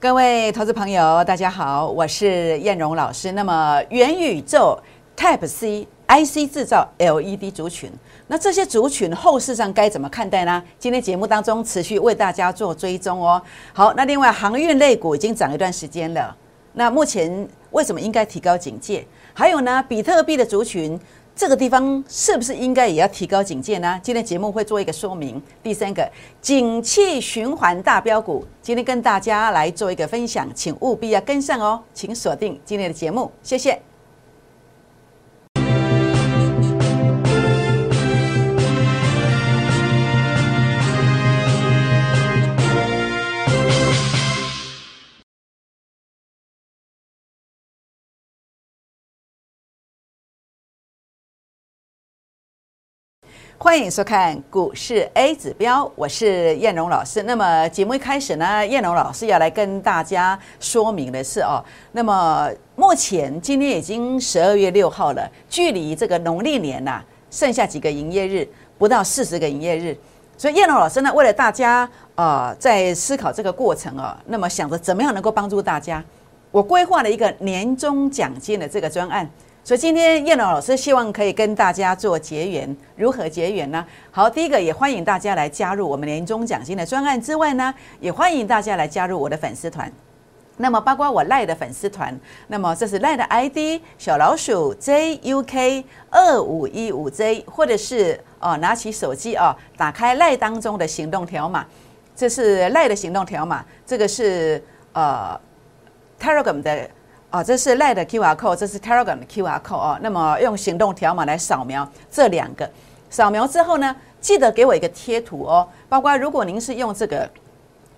各位投资朋友，大家好，我是燕荣老师。那么元宇宙、Type C、IC 制造、LED 族群，那这些族群后市上该怎么看待呢？今天节目当中持续为大家做追踪哦。好，那另外航运类股已经涨一段时间了，那目前为什么应该提高警戒？还有呢，比特币的族群。这个地方是不是应该也要提高警戒呢？今天节目会做一个说明。第三个，景气循环大标股，今天跟大家来做一个分享，请务必要跟上哦，请锁定今天的节目，谢谢。欢迎收看股市 A 指标，我是燕荣老师。那么节目一开始呢，燕荣老师要来跟大家说明的是哦，那么目前今天已经十二月六号了，距离这个农历年呐，剩下几个营业日，不到四十个营业日。所以燕荣老师呢，为了大家啊，在思考这个过程啊，那么想着怎么样能够帮助大家，我规划了一个年终奖金的这个专案。所以今天叶龙老师希望可以跟大家做结缘，如何结缘呢？好，第一个也欢迎大家来加入我们年终奖金的专案之外呢，也欢迎大家来加入我的粉丝团。那么包括我赖的粉丝团，那么这是赖的 ID 小老鼠 JUK 二五一五 J，或者是哦拿起手机哦，打开赖当中的行动条码，这是赖的行动条码，这个是呃 Telegram 的。哦，这是 Line 的 QR code，这是 Telegram 的 QR code 哦。那么用行动条码来扫描这两个，扫描之后呢，记得给我一个贴图哦。包括如果您是用这个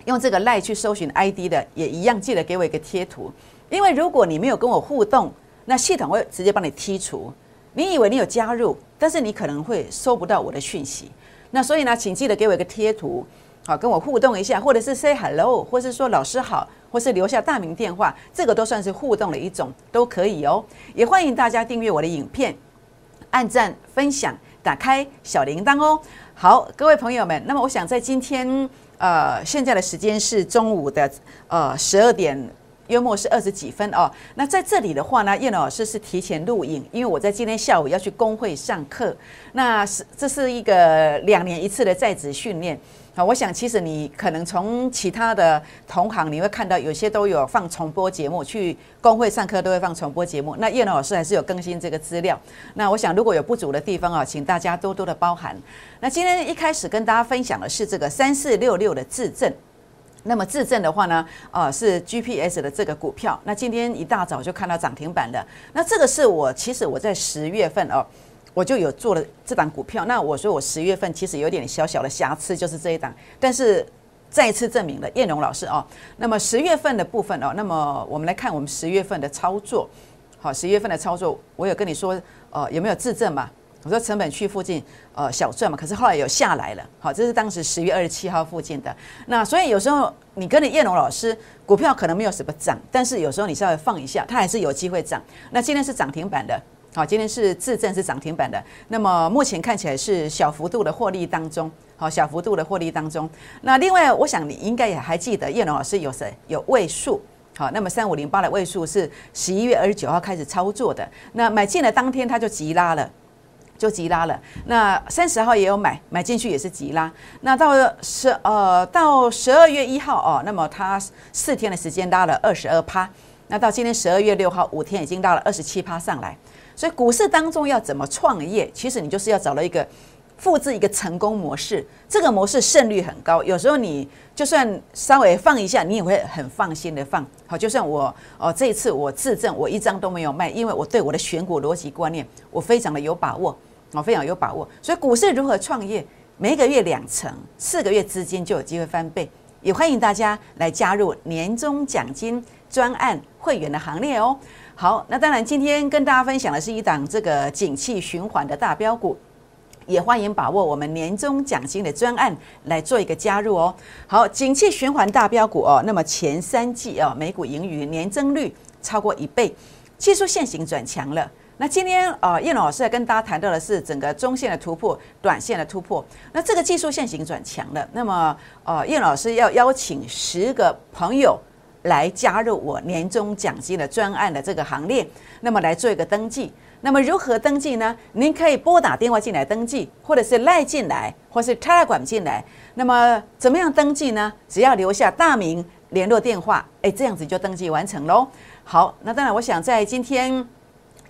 用这个 Line 去搜寻 ID 的，也一样记得给我一个贴图。因为如果你没有跟我互动，那系统会直接帮你剔除。你以为你有加入，但是你可能会收不到我的讯息。那所以呢，请记得给我一个贴图，好跟我互动一下，或者是 Say Hello，或是说老师好。或是留下大名电话，这个都算是互动的一种，都可以哦。也欢迎大家订阅我的影片，按赞、分享、打开小铃铛哦。好，各位朋友们，那么我想在今天，呃，现在的时间是中午的呃十二点，约莫是二十几分哦。那在这里的话呢，叶老师是提前录影，因为我在今天下午要去工会上课，那是这是一个两年一次的在职训练。好，我想其实你可能从其他的同行你会看到，有些都有放重播节目，去工会上课都会放重播节目。那叶老师还是有更新这个资料。那我想如果有不足的地方啊，请大家多多的包涵。那今天一开始跟大家分享的是这个三四六六的质证。那么自证的话呢，呃，是 GPS 的这个股票。那今天一大早就看到涨停板了。那这个是我其实我在十月份哦。我就有做了这档股票，那我说我十月份其实有点小小的瑕疵，就是这一档，但是再次证明了燕荣老师哦。那么十月份的部分哦，那么我们来看我们十月份的操作。好，十月份的操作，我有跟你说，呃，有没有自证嘛？我说成本区附近，呃，小赚嘛。可是后来有下来了。好，这是当时十月二十七号附近的。那所以有时候你跟着燕荣老师，股票可能没有什么涨，但是有时候你稍微放一下，它还是有机会涨。那今天是涨停板的。好，今天是自证是涨停板的，那么目前看起来是小幅度的获利当中，好，小幅度的获利当中。那另外，我想你应该也还记得叶龙老师有谁有位数，好，那么三五零八的位数是十一月二十九号开始操作的，那买进的当天它就急拉了，就急拉了。那三十号也有买，买进去也是急拉。那到十呃到十二月一号哦，那么它四天的时间拉了二十二趴，那到今天十二月六号五天已经拉了二十七趴上来。所以股市当中要怎么创业？其实你就是要找到一个复制一个成功模式，这个模式胜率很高。有时候你就算稍微放一下，你也会很放心的放。好，就算我哦，这一次我自证我一张都没有卖，因为我对我的选股逻辑观念我非常的有把握，我非常有把握。所以股市如何创业？每个月两成，四个月资金就有机会翻倍。也欢迎大家来加入年终奖金专案会员的行列哦。好，那当然，今天跟大家分享的是一档这个景气循环的大标股，也欢迎把握我们年终奖金的专案来做一个加入哦。好，景气循环大标股哦，那么前三季哦，每股盈余年增率超过一倍，技术线型转强了。那今天啊，叶老师在跟大家谈到的是整个中线的突破，短线的突破。那这个技术线型转强了，那么呃，叶老师要邀请十个朋友。来加入我年终奖金的专案的这个行列，那么来做一个登记。那么如何登记呢？您可以拨打电话进来登记，或者是赖进来，或是 Telegram 进来。那么怎么样登记呢？只要留下大名、联络电话，哎，这样子就登记完成喽。好，那当然，我想在今天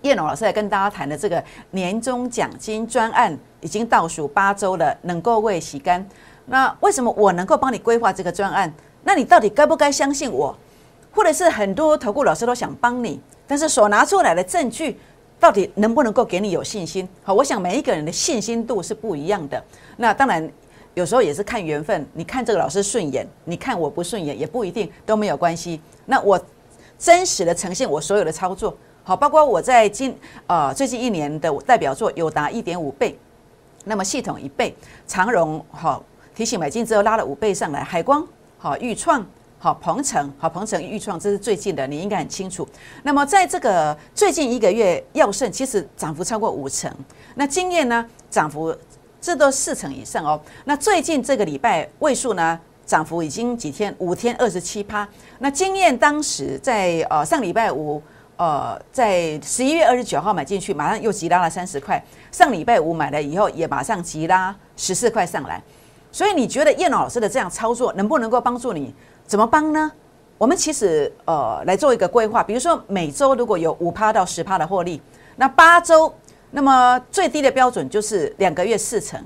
叶龙老师来跟大家谈的这个年终奖金专案，已经倒数八周了，能够为洗干。那为什么我能够帮你规划这个专案？那你到底该不该相信我？或者是很多投顾老师都想帮你，但是所拿出来的证据。到底能不能够给你有信心？好，我想每一个人的信心度是不一样的。那当然，有时候也是看缘分。你看这个老师顺眼，你看我不顺眼，也不一定都没有关系。那我真实的呈现我所有的操作，好，包括我在今呃最近一年的代表作有达一点五倍，那么系统一倍，长荣好提醒买进之后拉了五倍上来，海光好预创。好，鹏程，好，鹏程预创，这是最近的，你应该很清楚。那么，在这个最近一个月，耀盛其实涨幅超过五成，那经验呢，涨幅这都四成以上哦。那最近这个礼拜位数呢，涨幅已经几天，五天二十七趴。那经验当时在呃上礼拜五，呃在十一月二十九号买进去，马上又急拉了三十块。上礼拜五买了以后，也马上急拉十四块上来。所以你觉得叶老师的这样操作能不能够帮助你？怎么帮呢？我们其实呃来做一个规划，比如说每周如果有五趴到十趴的获利，那八周，那么最低的标准就是两个月四成，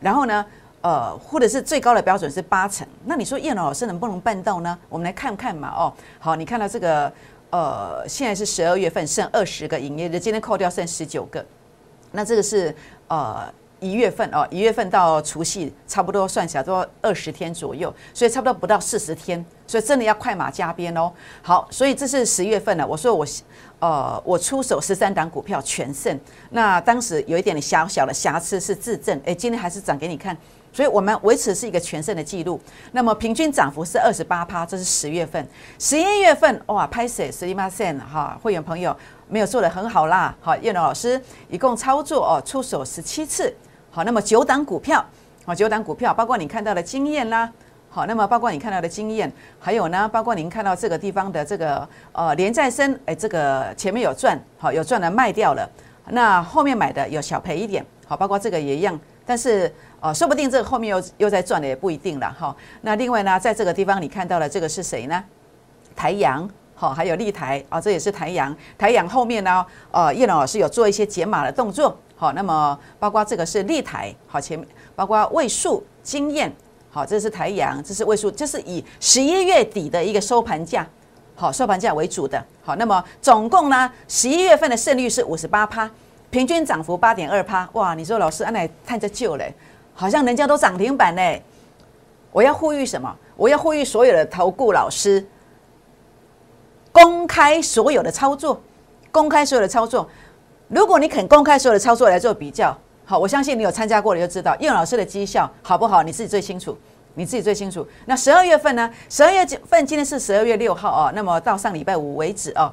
然后呢，呃，或者是最高的标准是八成。那你说叶老师能不能办到呢？我们来看看嘛。哦，好，你看到这个呃，现在是十二月份，剩二十个营业日，今天扣掉剩十九个，那这个是呃。一月份哦，一月份到除夕差不多算起来都二十天左右，所以差不多不到四十天，所以真的要快马加鞭哦。好，所以这是十月份了。我说我呃，我出手十三档股票全胜，那当时有一点小小的瑕疵是自证，哎，今天还是涨给你看，所以我们维持是一个全胜的记录。那么平均涨幅是二十八趴，这是十月份。十一月份哇，拍死十一八线哈，会员朋友没有做的很好啦。好，叶龙老师一共操作哦，出手十七次。好，那么九档股票，好九档股票，包括你看到的经验啦，好，那么包括你看到的经验，还有呢，包括您看到这个地方的这个呃连再生，哎，这个前面有赚，好有赚的卖掉了，那后面买的有小赔一点，好，包括这个也一样，但是呃，说不定这个后面又又在赚的也不一定了哈。那另外呢，在这个地方你看到的这个是谁呢？台阳，好，还有立台，啊，这也是台阳，台阳后面呢，呃，叶龙老师有做一些解码的动作。好，那么包括这个是立台，好前面包括位数经验，好，这是台阳，这是位数，这是以十一月底的一个收盘价，好收盘价为主的，好，那么总共呢，十一月份的胜率是五十八趴，平均涨幅八点二趴，哇，你说老师安来探着旧嘞，好像人家都涨停板嘞，我要呼吁什么？我要呼吁所有的投顾老师，公开所有的操作，公开所有的操作。如果你肯公开所有的操作来做比较，好，我相信你有参加过，你就知道叶老师的绩效好不好，你自己最清楚，你自己最清楚。那十二月份呢？十二月份今天是十二月六号哦，那么到上礼拜五为止哦，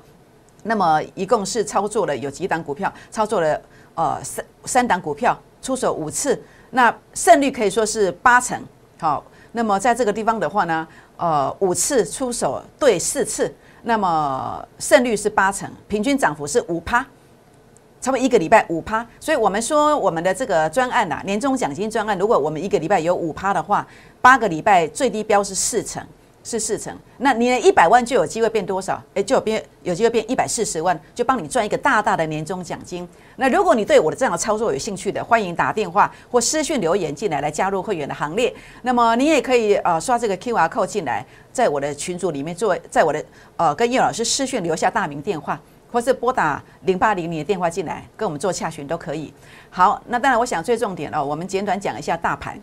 那么一共是操作了有几档股票，操作了呃三三档股票，出手五次，那胜率可以说是八成。好，那么在这个地方的话呢，呃五次出手对四次，那么胜率是八成，平均涨幅是五趴。差不多一个礼拜五趴，所以我们说我们的这个专案呐，年终奖金专案，如果我们一个礼拜有五趴的话，八个礼拜最低标是四成，是四成。那你的一百万就有机会变多少？诶，就有变有机会变一百四十万，就帮你赚一个大大的年终奖金。那如果你对我的这样的操作有兴趣的，欢迎打电话或私讯留言进来，来加入会员的行列。那么你也可以呃刷这个 Q R code 进来，在我的群组里面做，在我的呃跟叶老师私讯留下大名电话。或是拨打零八零零的电话进来跟我们做洽询都可以。好，那当然我想最重点哦，我们简短讲一下大盘。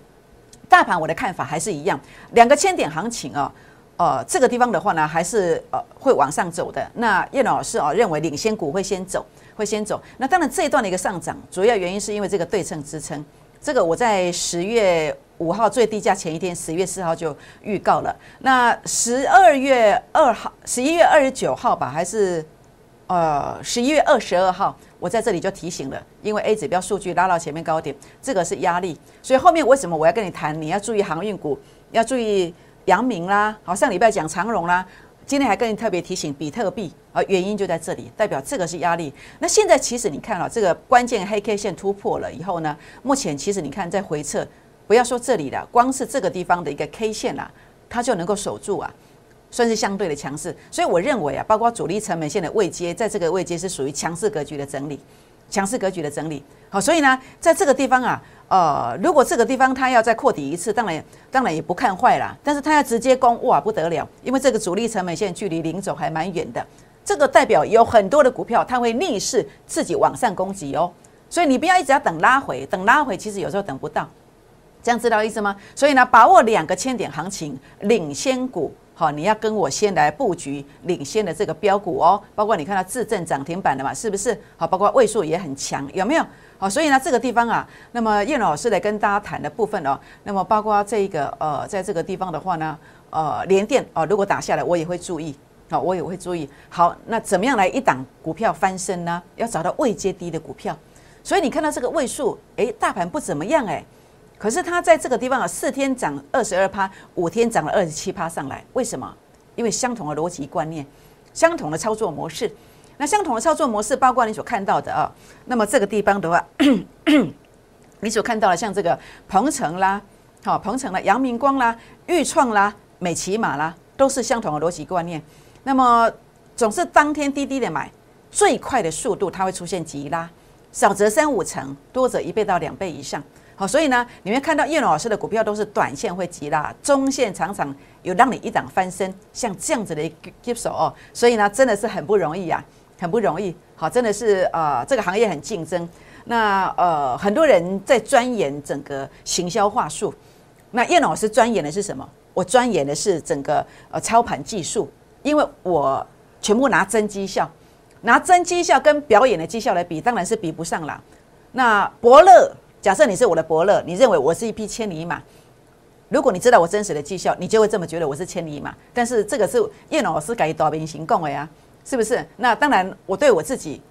大盘我的看法还是一样，两个千点行情哦，呃，这个地方的话呢，还是呃会往上走的。那叶老师哦认为领先股会先走，会先走。那当然这一段的一个上涨，主要原因是因为这个对称支撑。这个我在十月五号最低价前一天，十月四号就预告了。那十二月二号、十一月二十九号吧，还是？呃，十一月二十二号，我在这里就提醒了，因为 A 指标数据拉到前面高点，这个是压力，所以后面为什么我要跟你谈？你要注意航运股，要注意阳明啦，好，上礼拜讲长荣啦，今天还跟你特别提醒比特币啊，原因就在这里，代表这个是压力。那现在其实你看啊，这个关键黑 K 线突破了以后呢，目前其实你看在回撤，不要说这里了，光是这个地方的一个 K 线啊，它就能够守住啊。算是相对的强势，所以我认为啊，包括主力成本线的位阶，在这个位阶是属于强势格局的整理，强势格局的整理。好，所以呢，在这个地方啊，呃，如果这个地方它要再扩底一次，当然当然也不看坏啦。但是它要直接攻，哇，不得了，因为这个主力成本线距离零走还蛮远的，这个代表有很多的股票它会逆势自己往上攻击哦。所以你不要一直要等拉回，等拉回其实有时候等不到，这样知道意思吗？所以呢，把握两个千点行情领先股。好，你要跟我先来布局领先的这个标股哦，包括你看到自证涨停板的嘛，是不是？好，包括位数也很强，有没有？好，所以呢，这个地方啊，那么叶老师来跟大家谈的部分哦，那么包括这一个呃，在这个地方的话呢，呃，连电哦，如果打下来，我也会注意，好，我也会注意。好，那怎么样来一档股票翻身呢？要找到位阶低的股票，所以你看到这个位数，诶，大盘不怎么样诶。可是它在这个地方啊，四天涨二十二趴，五天涨了二十七趴上来，为什么？因为相同的逻辑观念，相同的操作模式。那相同的操作模式，包括你所看到的啊，那么这个地方的话，你所看到的像这个鹏程啦，好鹏程啦，阳明光啦，裕创啦，美骑马啦，都是相同的逻辑观念。那么总是当天低低的买，最快的速度它会出现急拉，少则三五成，多则一倍到两倍以上。好，所以呢，你们看到叶老师的股票都是短线会急拉，中线常常有让你一档翻身，像这样子的一个接手哦。所以呢，真的是很不容易啊，很不容易。好，真的是呃，这个行业很竞争。那呃，很多人在钻研整个行销话术。那叶老师钻研的是什么？我钻研的是整个呃操盘技术，因为我全部拿真绩效，拿真绩效跟表演的绩效来比，当然是比不上了。那伯乐。假设你是我的伯乐，你认为我是一匹千里马。如果你知道我真实的绩效，你就会这么觉得我是千里马。但是这个是叶老师改导兵行动的呀，是不是？那当然，我对我自己，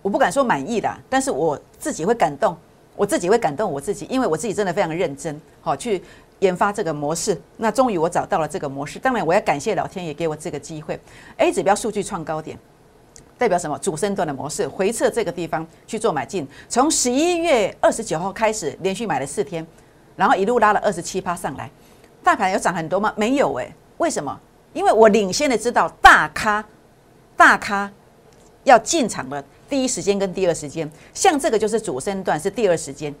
我不敢说满意的，但是我自己会感动，我自己会感动我自己，因为我自己真的非常认真，好去研发这个模式。那终于我找到了这个模式，当然我要感谢老天爷给我这个机会。A 指标数据创高点。代表什么？主升段的模式回撤这个地方去做买进，从十一月二十九号开始连续买了四天，然后一路拉了二十七趴上来。大盘有涨很多吗？没有诶。为什么？因为我领先的知道大咖大咖要进场的第一时间跟第二时间，像这个就是主升段是第二时间，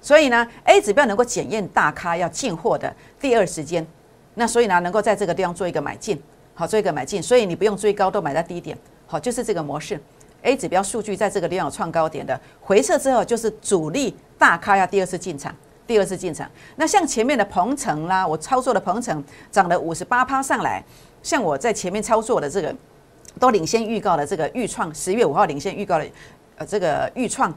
所以呢 A 指标能够检验大咖要进货的第二时间，那所以呢能够在这个地方做一个买进，好做一个买进，所以你不用追高都买在低点。好，就是这个模式，A 指标数据在这个地方有创高点的回撤之后，就是主力大咖要第二次进场，第二次进场。那像前面的鹏程啦，我操作的鹏程涨了五十八趴上来，像我在前面操作的这个，都领先预告的这个预创，十月五号领先预告的，呃，这个预创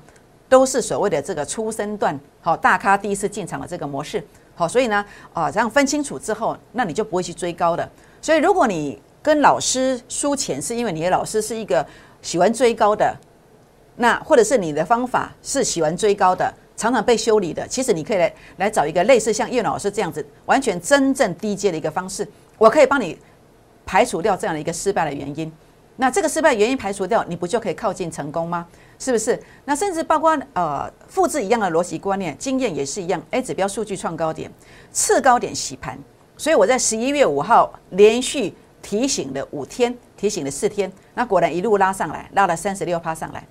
都是所谓的这个初生段，好，大咖第一次进场的这个模式。好，所以呢，啊，这样分清楚之后，那你就不会去追高的。所以如果你跟老师输钱，是因为你的老师是一个喜欢追高的，那或者是你的方法是喜欢追高的，常常被修理的。其实你可以来来找一个类似像叶老师这样子，完全真正低阶的一个方式，我可以帮你排除掉这样的一个失败的原因。那这个失败原因排除掉，你不就可以靠近成功吗？是不是？那甚至包括呃复制一样的逻辑观念，经验也是一样。A 指标数据创高点，次高点洗盘，所以我在十一月五号连续。提醒了五天，提醒了四天，那果然一路拉上来，拉了三十六趴上来，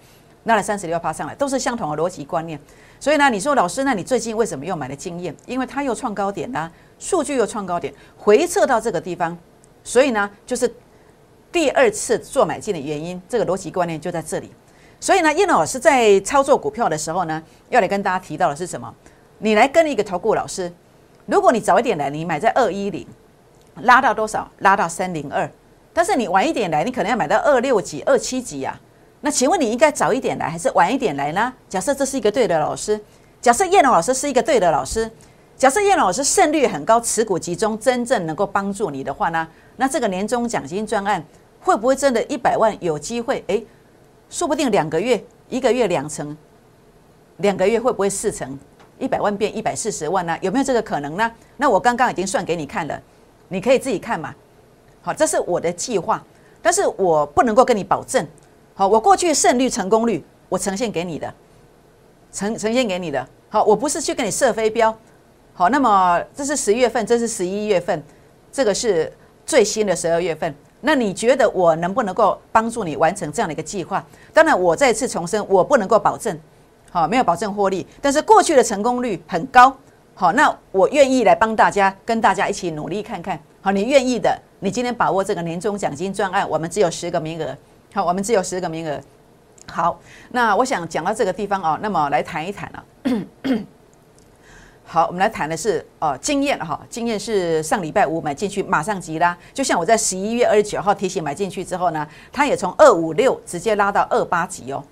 拉了三十六趴上来，都是相同的逻辑观念。所以呢，你说老师，那你最近为什么又买了经验？因为它又创高点啦，数据又创高点，回撤到这个地方，所以呢，就是第二次做买进的原因。这个逻辑观念就在这里。所以呢，叶老师在操作股票的时候呢，要来跟大家提到的是什么？你来跟一个投顾老师，如果你早一点来，你买在二一零。拉到多少？拉到三零二，但是你晚一点来，你可能要买到二六几、二七几呀。那请问你应该早一点来，还是晚一点来呢？假设这是一个对的老师，假设叶龙老师是一个对的老师，假设叶龙老师胜率很高，持股集中，真正能够帮助你的话呢？那这个年终奖金专案会不会真的一百万有机会？诶，说不定两个月，一个月两成，两个月会不会四成？一百万变一百四十万呢？有没有这个可能呢？那我刚刚已经算给你看了。你可以自己看嘛，好，这是我的计划，但是我不能够跟你保证。好，我过去胜率、成功率，我呈现给你的，呈呈现给你的。好，我不是去跟你设飞镖。好，那么这是十月份，这是十一月份，这个是最新的十二月份。那你觉得我能不能够帮助你完成这样的一个计划？当然，我再次重申，我不能够保证，好，没有保证获利。但是过去的成功率很高，好，那我愿意来帮大家，跟大家一起努力看看。好，你愿意的，你今天把握这个年终奖金专案，我们只有十个名额，好，我们只有十个名额。好，那我想讲到这个地方哦，那么来谈一谈啊。好，我们来谈的是哦经验哈，经验是上礼拜五买进去马上急拉，就像我在十一月二十九号提醒买进去之后呢，它也从二五六直接拉到二八几哦，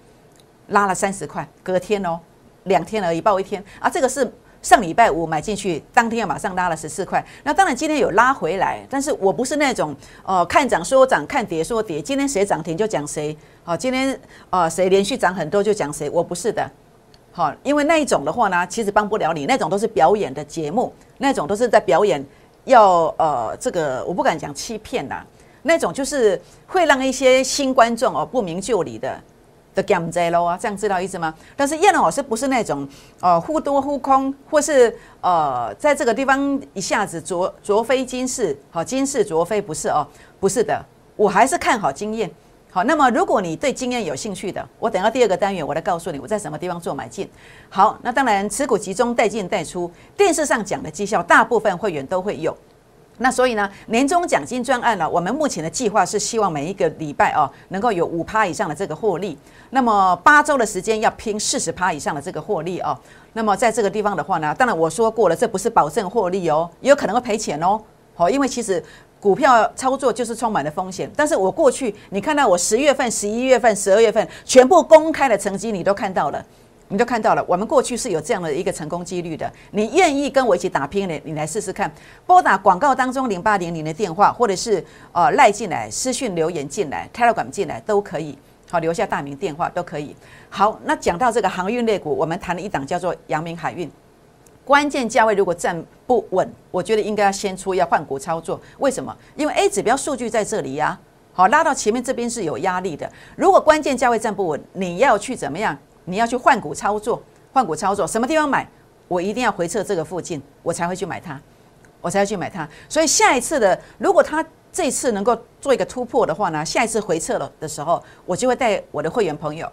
拉了三十块，隔天哦，两天而已，报一天啊，这个是上礼拜五买进去，当天又马上拉了十四块，那当然今天有拉回来，但是我不是那种呃看涨说涨，看跌说跌，今天谁涨停就讲谁，好，今天呃谁连续涨很多就讲谁，我不是的。好，因为那一种的话呢，其实帮不了你。那种都是表演的节目，那种都是在表演，要呃，这个我不敢讲欺骗啦。那种就是会让一些新观众哦不明就里的的 game 在喽啊，这样知道意思吗？但是叶老师不是那种呃忽多忽空，或是呃在这个地方一下子卓卓飞金世，好金世卓飞不是哦，不是的，我还是看好经验。好，那么如果你对经验有兴趣的，我等到第二个单元，我来告诉你我在什么地方做买进。好，那当然持股集中带进带出，电视上讲的绩效，大部分会员都会有。那所以呢，年终奖金专案呢，我们目前的计划是希望每一个礼拜哦，能够有五趴以上的这个获利。那么八周的时间要拼四十趴以上的这个获利哦。那么在这个地方的话呢，当然我说过了，这不是保证获利哦，也有可能会赔钱哦。好，因为其实。股票操作就是充满了风险，但是我过去你看到我十月份、十一月份、十二月份全部公开的成绩，你都看到了，你都看到了。我们过去是有这样的一个成功几率的。你愿意跟我一起打拼的，你来试试看。拨打广告当中零八零零的电话，或者是呃赖进来、私讯留言进来、Telegram 进来都可以。好，留下大名电话都可以。好，那讲到这个航运类股，我们谈了一档叫做阳明海运。关键价位如果站不稳，我觉得应该要先出，要换股操作。为什么？因为 A 指标数据在这里呀，好拉到前面这边是有压力的。如果关键价位站不稳，你要去怎么样？你要去换股操作，换股操作什么地方买？我一定要回撤这个附近，我才会去买它，我才会去买它。所以下一次的，如果它这次能够做一个突破的话呢，下一次回撤了的时候，我就会带我的会员朋友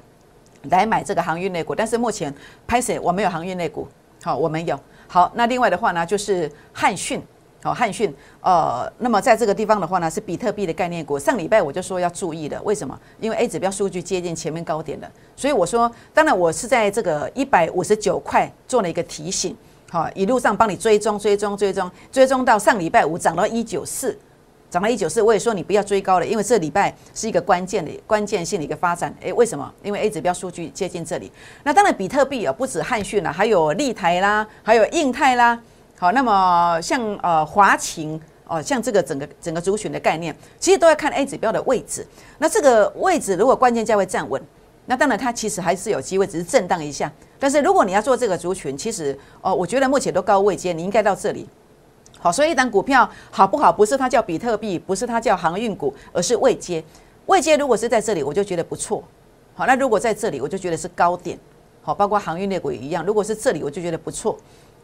来买这个航运类股。但是目前拍谁我没有航运类股。好，我们有好。那另外的话呢，就是汉讯，好汉讯，呃，那么在这个地方的话呢，是比特币的概念股。上礼拜我就说要注意的，为什么？因为 A 指标数据接近前面高点了，所以我说，当然我是在这个一百五十九块做了一个提醒，好，一路上帮你追踪、追踪、追踪、追踪到上礼拜五涨到一九四。涨到一九四，我也说你不要追高了，因为这礼拜是一个关键的、关键性的一个发展。诶，为什么？因为 A 指标数据接近这里。那当然，比特币啊，不止汉讯了，还有立台啦，还有印泰啦。好，那么像呃华勤哦，像这个整个整个族群的概念，其实都要看 A 指标的位置。那这个位置如果关键价位站稳，那当然它其实还是有机会，只是震荡一下。但是如果你要做这个族群，其实哦，我觉得目前都高位接，你应该到这里。好，所以一档股票好不好，不是它叫比特币，不是它叫航运股，而是未接。未接如果是在这里，我就觉得不错。好，那如果在这里，我就觉得是高点。好，包括航运类股一样，如果是这里，我就觉得不错。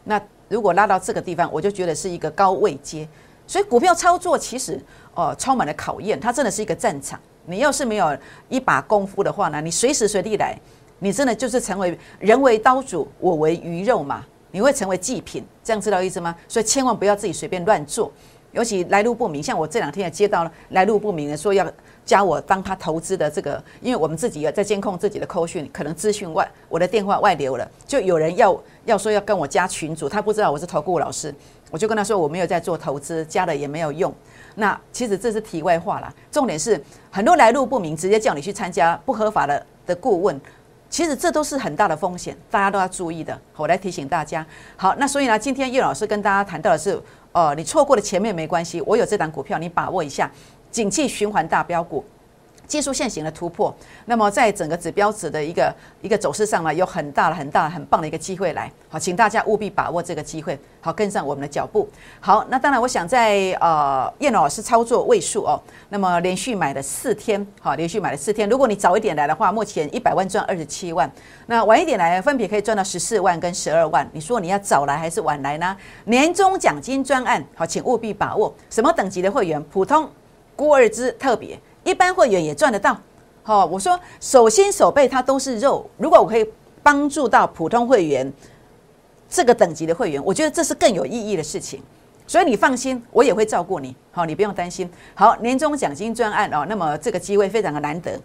那如果拉到这个地方，我就觉得是一个高位接。所以股票操作其实哦，充满了考验，它真的是一个战场。你要是没有一把功夫的话呢，你随时随地来，你真的就是成为人为刀俎，我为鱼肉嘛。你会成为祭品，这样知道意思吗？所以千万不要自己随便乱做，尤其来路不明。像我这两天也接到了来路不明的，说要加我当他投资的这个，因为我们自己也在监控自己的扣讯，可能资讯外，我的电话外流了，就有人要要说要跟我加群主，他不知道我是投顾老师，我就跟他说我没有在做投资，加了也没有用。那其实这是题外话啦，重点是很多来路不明，直接叫你去参加不合法的的顾问。其实这都是很大的风险，大家都要注意的。我来提醒大家。好，那所以呢，今天叶老师跟大家谈到的是，呃，你错过了前面没关系，我有这档股票，你把握一下。景气循环大标股，技术线型的突破，那么在整个指标值的一个一个走势上呢，有很大的、很大、很棒的一个机会来，好，请大家务必把握这个机会，好跟上我们的脚步。好，那当然，我想在呃叶老师操作位数哦，那么连续买了四天，好，连续买了四天。如果你早一点来的话，目前一百万赚二十七万，那晚一点来，分别可以赚到十四万跟十二万。你说你要早来还是晚来呢？年终奖金专案，好，请务必把握。什么等级的会员？普通、孤儿之特别。一般会员也赚得到，好，我说手心手背它都是肉，如果我可以帮助到普通会员这个等级的会员，我觉得这是更有意义的事情，所以你放心，我也会照顾你，好，你不用担心。好，年终奖金专案哦，那么这个机会非常的难得，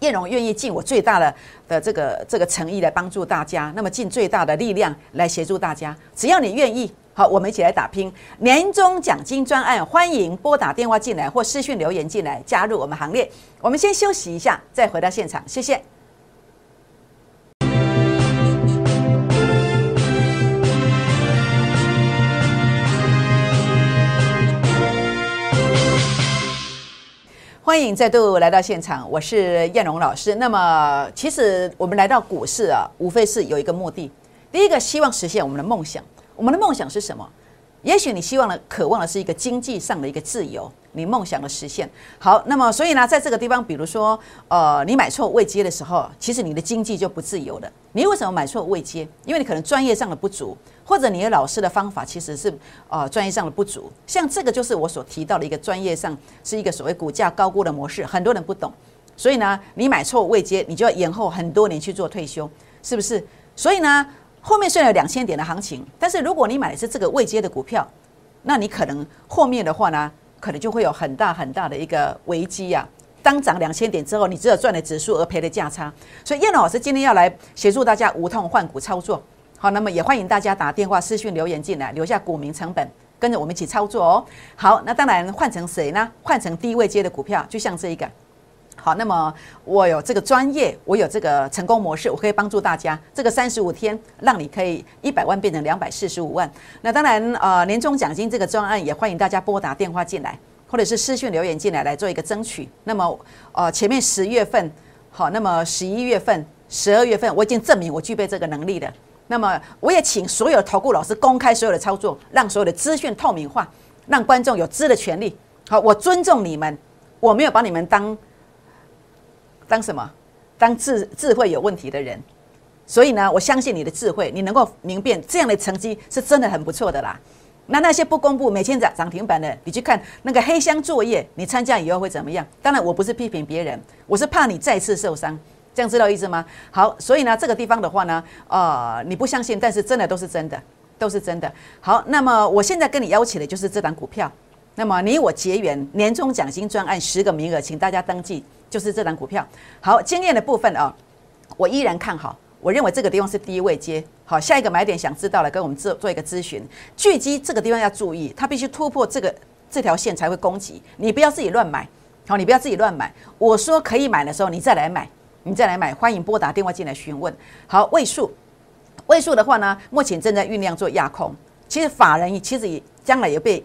叶荣愿意尽我最大的的这个这个诚意来帮助大家，那么尽最大的力量来协助大家，只要你愿意。好，我们一起来打拼年终奖金专案，欢迎拨打电话进来或私讯留言进来加入我们行列。我们先休息一下，再回到现场，谢谢。欢迎再度来到现场，我是燕荣老师。那么，其实我们来到股市啊，无非是有一个目的，第一个希望实现我们的梦想。我们的梦想是什么？也许你希望的、渴望的是一个经济上的一个自由，你梦想的实现。好，那么所以呢，在这个地方，比如说，呃，你买错位阶的时候，其实你的经济就不自由了。你为什么买错位阶？因为你可能专业上的不足，或者你的老师的方法其实是呃专业上的不足。像这个就是我所提到的一个专业上是一个所谓股价高估的模式，很多人不懂。所以呢，你买错位阶，你就要延后很多年去做退休，是不是？所以呢？后面虽然有两千点的行情，但是如果你买的是这个未接的股票，那你可能后面的话呢，可能就会有很大很大的一个危机啊！当涨两千点之后，你只有赚的指数而赔的价差。所以叶老师今天要来协助大家无痛换股操作。好，那么也欢迎大家打电话、私讯、留言进来，留下股民成本，跟着我们一起操作哦。好，那当然换成谁呢？换成低位接的股票，就像这一个。好，那么我有这个专业，我有这个成功模式，我可以帮助大家。这个三十五天，让你可以一百万变成两百四十五万。那当然，呃，年终奖金这个专案也欢迎大家拨打电话进来，或者是私讯留言进来来做一个争取。那么，呃，前面十月份，好，那么十一月份、十二月份，我已经证明我具备这个能力的。那么，我也请所有投顾老师公开所有的操作，让所有的资讯透明化，让观众有知的权利。好，我尊重你们，我没有把你们当。当什么？当智智慧有问题的人，所以呢，我相信你的智慧，你能够明辨这样的成绩是真的很不错的啦。那那些不公布每天涨涨停板的，你去看那个黑箱作业，你参加以后会怎么样？当然，我不是批评别人，我是怕你再次受伤，这样知道意思吗？好，所以呢，这个地方的话呢，呃，你不相信，但是真的都是真的，都是真的。好，那么我现在跟你邀请的就是这档股票，那么你我结缘年终奖金专案十个名额，请大家登记。就是这档股票，好，经验的部分啊，我依然看好。我认为这个地方是低位接，好，下一个买点想知道了，跟我们做做一个咨询。聚基这个地方要注意，它必须突破这个这条线才会攻击，你不要自己乱买，好，你不要自己乱买。我说可以买的时候，你再来买，你再来买，欢迎拨打电话进来询问。好，位数，位数的话呢，目前正在酝酿做压控，其实法人其实也将来也被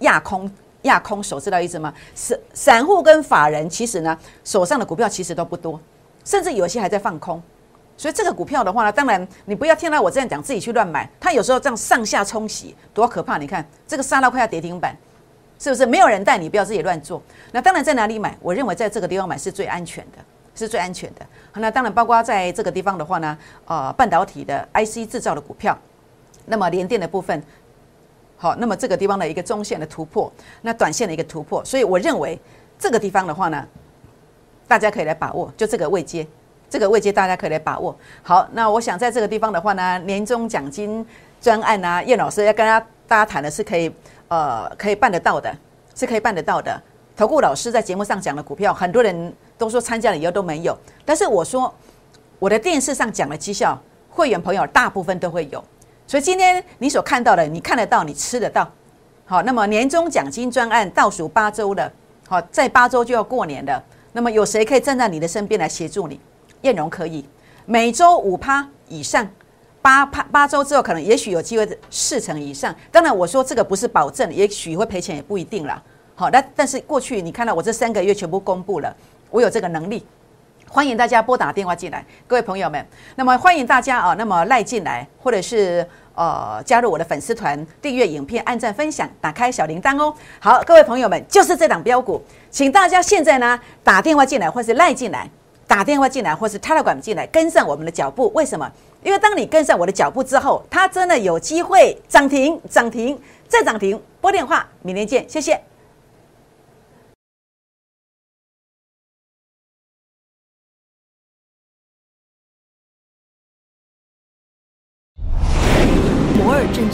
压空。压空手知道意思吗？散散户跟法人其实呢，手上的股票其实都不多，甚至有些还在放空。所以这个股票的话呢，当然你不要听到我这样讲，自己去乱买。它有时候这样上下冲洗，多可怕！你看这个沙拉快要跌停板，是不是？没有人带你，不要自己乱做。那当然在哪里买？我认为在这个地方买是最安全的，是最安全的。那当然包括在这个地方的话呢，呃，半导体的 IC 制造的股票，那么联电的部分。好，那么这个地方的一个中线的突破，那短线的一个突破，所以我认为这个地方的话呢，大家可以来把握，就这个位阶，这个位阶大家可以来把握。好，那我想在这个地方的话呢，年终奖金专案啊，叶老师要跟大家大家谈的是可以呃可以办得到的，是可以办得到的。投顾老师在节目上讲的股票，很多人都说参加了以后都没有，但是我说我的电视上讲的绩效，会员朋友大部分都会有。所以今天你所看到的，你看得到，你吃得到，好。那么年终奖金专案倒数八周了，好，在八周就要过年了。那么有谁可以站在你的身边来协助你？燕荣可以，每周五趴以上，八趴八周之后可能也许有机会四成以上。当然我说这个不是保证，也许会赔钱也不一定啦。好，那但是过去你看到我这三个月全部公布了，我有这个能力。欢迎大家拨打电话进来，各位朋友们。那么欢迎大家啊，那么赖进来，或者是呃加入我的粉丝团，订阅影片，按赞分享，打开小铃铛哦。好，各位朋友们，就是这档标股，请大家现在呢打电话进来，或是赖进来，打电话进来，或是 Telegram 进来，跟上我们的脚步。为什么？因为当你跟上我的脚步之后，它真的有机会涨停，涨停再涨停。拨电话，明天见，谢谢。